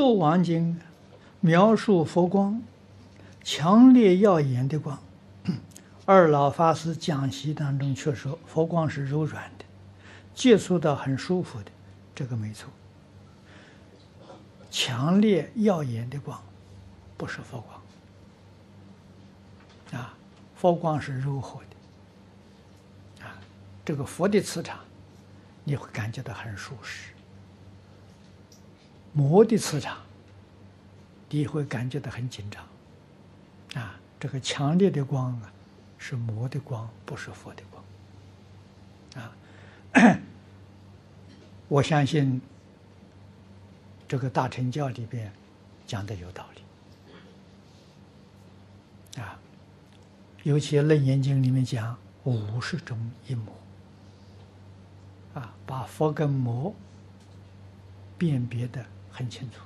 度王经描述佛光，强烈耀眼的光。二老法师讲习当中却说，佛光是柔软的，接触到很舒服的，这个没错。强烈耀眼的光，不是佛光。啊，佛光是柔和的。啊，这个佛的磁场，你会感觉到很舒适。魔的磁场，你会感觉到很紧张。啊，这个强烈的光啊。是魔的光，不是佛的光。啊，我相信这个大乘教里边讲的有道理。啊，尤其《楞严经》里面讲五十种一魔，啊，把佛跟魔辨别的很清楚。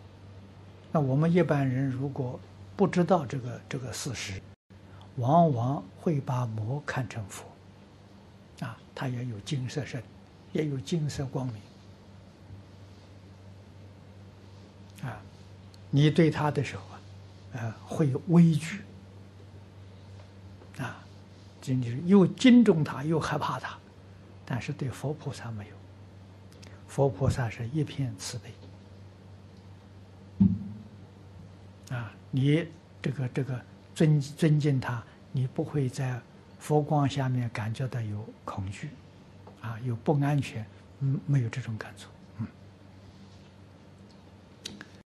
那我们一般人如果不知道这个这个事实，往往会把魔看成佛，啊，他也有金色身，也有金色光明，啊，你对他的时候啊，呃，会有畏惧，啊，真的是又敬重他又害怕他，但是对佛菩萨没有，佛菩萨是一片慈悲，啊，你这个这个。尊尊敬他，你不会在佛光下面感觉到有恐惧，啊，有不安全，嗯，没有这种感触。